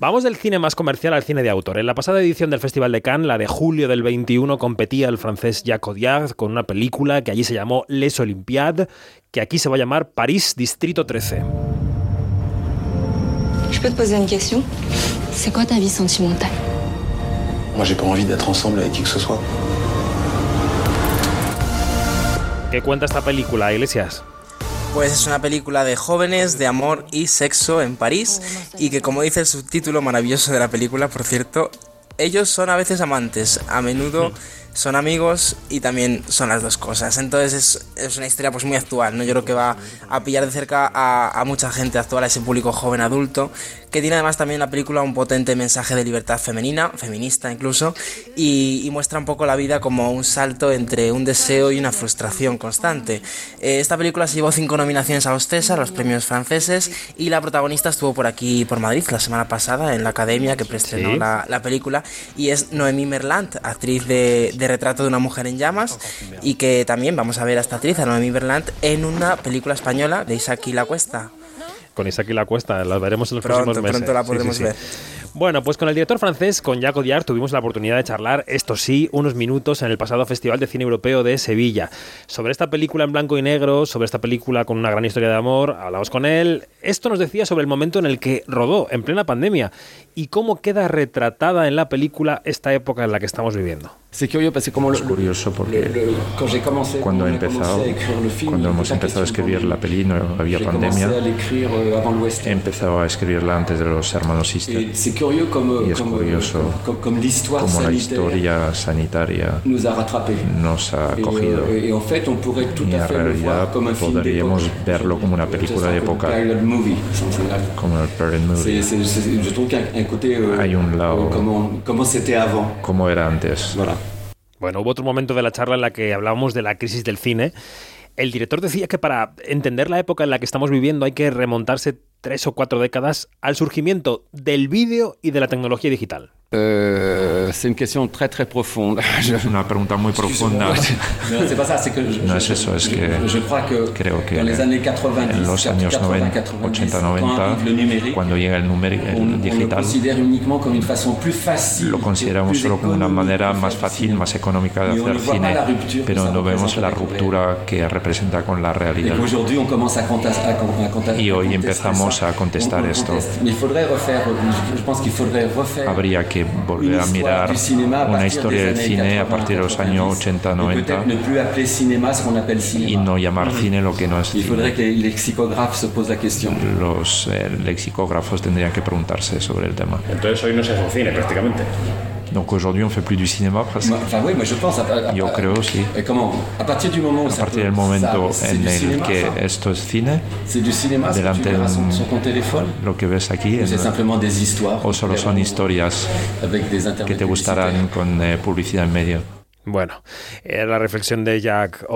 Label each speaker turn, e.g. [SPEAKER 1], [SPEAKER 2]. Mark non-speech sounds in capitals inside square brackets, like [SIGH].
[SPEAKER 1] Vamos del cine más comercial al cine de autor. En la pasada edición del Festival de Cannes, la de julio del 21, competía el francés Jacques Audiard con una película que allí se llamó Les Olympiades, que aquí se va a llamar París Distrito 13.
[SPEAKER 2] Je peux te poser une question
[SPEAKER 3] C'est quoi ta vie sentimentale
[SPEAKER 4] Moi, j'ai pas envie d'être ensemble avec qui que ce soit.
[SPEAKER 1] ¿Qué cuenta esta película, Iglesias?
[SPEAKER 5] Pues es una película de jóvenes, de amor y sexo en París y que como dice el subtítulo maravilloso de la película, por cierto, ellos son a veces amantes, a menudo son amigos y también son las dos cosas. Entonces es, es, una historia pues muy actual, ¿no? Yo creo que va a pillar de cerca a, a, mucha gente actual, a ese público joven adulto, que tiene además también la película un potente mensaje de libertad femenina, feminista incluso, y, y muestra un poco la vida como un salto entre un deseo y una frustración constante. Eh, esta película se llevó cinco nominaciones a los César, los premios franceses, y la protagonista estuvo por aquí, por Madrid, la semana pasada, en la academia que preestrenó
[SPEAKER 1] ¿Sí?
[SPEAKER 5] la, la, película, y es Noemí Merlant, actriz de, de Retrato de una mujer en llamas y que también vamos a ver a esta actriz, a Noemí Berlant, en una película española de Isaac y la Cuesta.
[SPEAKER 1] Con Isaac y la Cuesta, la veremos en los
[SPEAKER 5] pronto,
[SPEAKER 1] próximos meses.
[SPEAKER 5] Pronto la podremos
[SPEAKER 1] sí, sí,
[SPEAKER 5] ver.
[SPEAKER 1] Bueno, pues con el director francés, con Jacques Audiard, tuvimos la oportunidad de charlar, esto sí, unos minutos en el pasado Festival de Cine Europeo de Sevilla. Sobre esta película en blanco y negro, sobre esta película con una gran historia de amor, hablamos con él. Esto nos decía sobre el momento en el que rodó, en plena pandemia, y cómo queda retratada en la película esta época en la que estamos viviendo.
[SPEAKER 6] Es curioso porque cuando he empezado, cuando hemos empezado a escribir la peli, no había pandemia, he empezado a escribirla antes de los hermanos Sister. Y es curioso cómo la historia sanitaria nos ha cogido. Y en realidad podríamos verlo como una película de época, como el period movie. Hay un lado como era antes.
[SPEAKER 1] Bueno, hubo otro momento de la charla en la que hablábamos de la crisis del cine. El director decía que para entender la época en la que estamos viviendo hay que remontarse tres o cuatro décadas al surgimiento del vídeo y de la tecnología digital.
[SPEAKER 6] Euh, c'est une question très très profonde. [LAUGHS]
[SPEAKER 7] Es una pregunta muy profunda. [LAUGHS]
[SPEAKER 6] no es eso, es que creo que en los años 90, 80, 90, cuando llega el, numérico, el digital, lo consideramos solo como una manera más fácil, más económica de hacer cine, pero no vemos la ruptura que representa con la realidad. Y hoy empezamos a contestar esto. Habría que volver a mirar una historia del cine a partir de los años 80-90 y no llamar cine lo que no es cine. Los eh, lexicógrafos tendrían que preguntarse sobre el tema.
[SPEAKER 8] Entonces hoy no se hace cine prácticamente.
[SPEAKER 6] Donc aujourd'hui on fait plus du cinéma presque.
[SPEAKER 9] Enfin, oui, moi je pense.
[SPEAKER 6] Yo creo sí.
[SPEAKER 9] Et comment À partir du moment où
[SPEAKER 6] a partir del momento
[SPEAKER 9] ça,
[SPEAKER 6] en el
[SPEAKER 9] cinéma,
[SPEAKER 6] que
[SPEAKER 9] ça.
[SPEAKER 6] esto es cine,
[SPEAKER 9] c'est du cinéma,
[SPEAKER 6] delante
[SPEAKER 9] tu verras
[SPEAKER 6] de
[SPEAKER 9] sur ton téléphone.
[SPEAKER 6] lo que ves aquí,
[SPEAKER 9] C'est
[SPEAKER 6] en,
[SPEAKER 9] simplement des histoires.
[SPEAKER 6] o solo son historias
[SPEAKER 9] avec des
[SPEAKER 6] que te gustarán con eh, publicidad en medio.
[SPEAKER 1] Bueno, era la reflexión de Jack